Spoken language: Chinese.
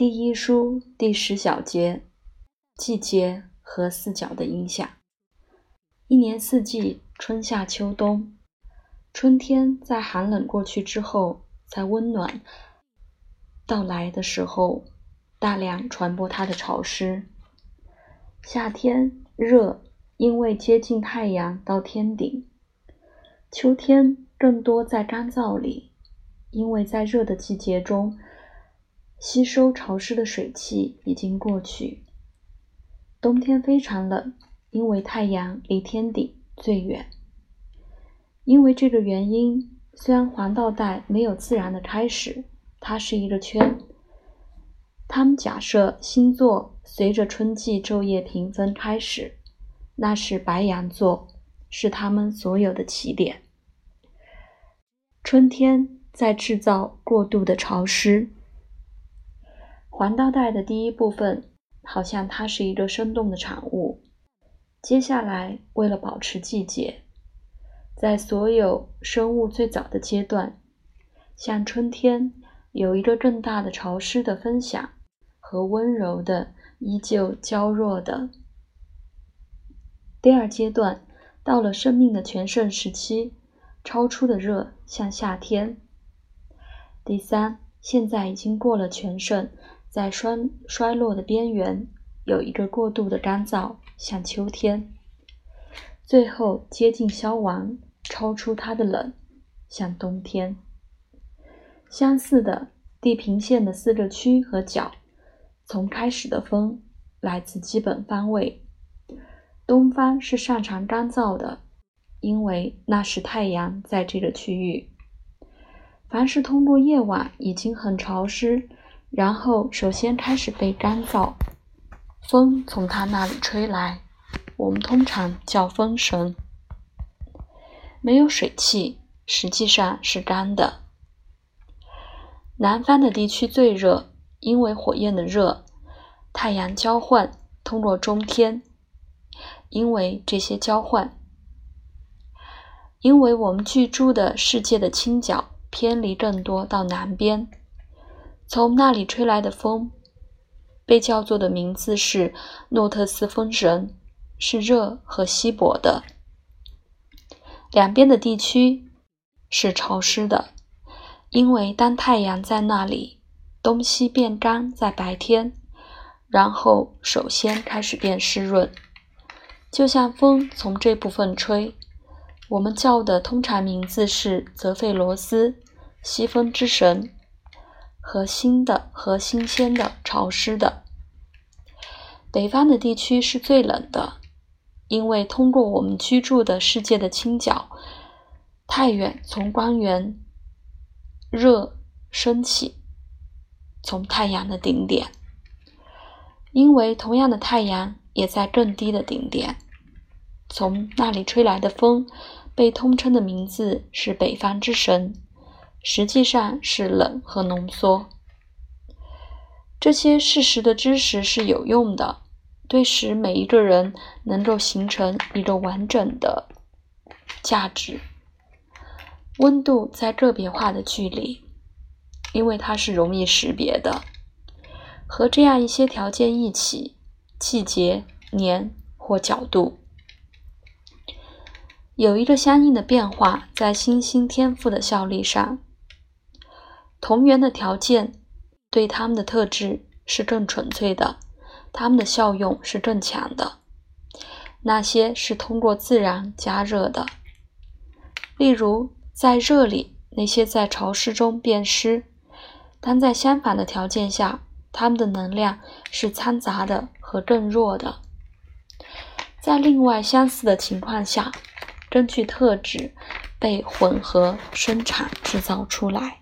第一书第十小节：季节和四角的影响。一年四季，春夏秋冬。春天在寒冷过去之后，在温暖到来的时候，大量传播它的潮湿。夏天热，因为接近太阳到天顶。秋天更多在干燥里，因为在热的季节中。吸收潮湿的水汽已经过去。冬天非常冷，因为太阳离天顶最远。因为这个原因，虽然黄道带没有自然的开始，它是一个圈。他们假设星座随着春季昼夜平分开始，那是白羊座，是他们所有的起点。春天在制造过度的潮湿。环道带的第一部分，好像它是一个生动的产物。接下来，为了保持季节，在所有生物最早的阶段，像春天，有一个更大的潮湿的分享和温柔的、依旧娇弱的。第二阶段，到了生命的全盛时期，超出的热像夏天。第三，现在已经过了全盛。在衰衰落的边缘，有一个过度的干燥，像秋天；最后接近消亡，超出它的冷，像冬天。相似的，地平线的四个区和角，从开始的风来自基本方位。东方是擅长干燥的，因为那是太阳在这个区域。凡是通过夜晚已经很潮湿。然后，首先开始被干燥，风从它那里吹来，我们通常叫风神。没有水汽，实际上是干的。南方的地区最热，因为火焰的热，太阳交换通过中天，因为这些交换，因为我们居住的世界的倾角偏离更多到南边。从那里吹来的风，被叫做的名字是诺特斯风神，是热和稀薄的。两边的地区是潮湿的，因为当太阳在那里，东西变干在白天，然后首先开始变湿润，就像风从这部分吹。我们叫的通常名字是泽费罗斯，西风之神。和新的和新鲜的潮湿的，北方的地区是最冷的，因为通过我们居住的世界的倾角太远，从光源热升起，从太阳的顶点，因为同样的太阳也在更低的顶点，从那里吹来的风被通称的名字是北方之神。实际上是冷和浓缩。这些事实的知识是有用的，对使每一个人能够形成一个完整的价值。温度在个别化的距离，因为它是容易识别的。和这样一些条件一起，季节、年或角度，有一个相应的变化在星星天赋的效力上。同源的条件对它们的特质是更纯粹的，它们的效用是更强的。那些是通过自然加热的，例如在热里，那些在潮湿中变湿；但在相反的条件下，它们的能量是掺杂的和更弱的。在另外相似的情况下，根据特质被混合生产制造出来。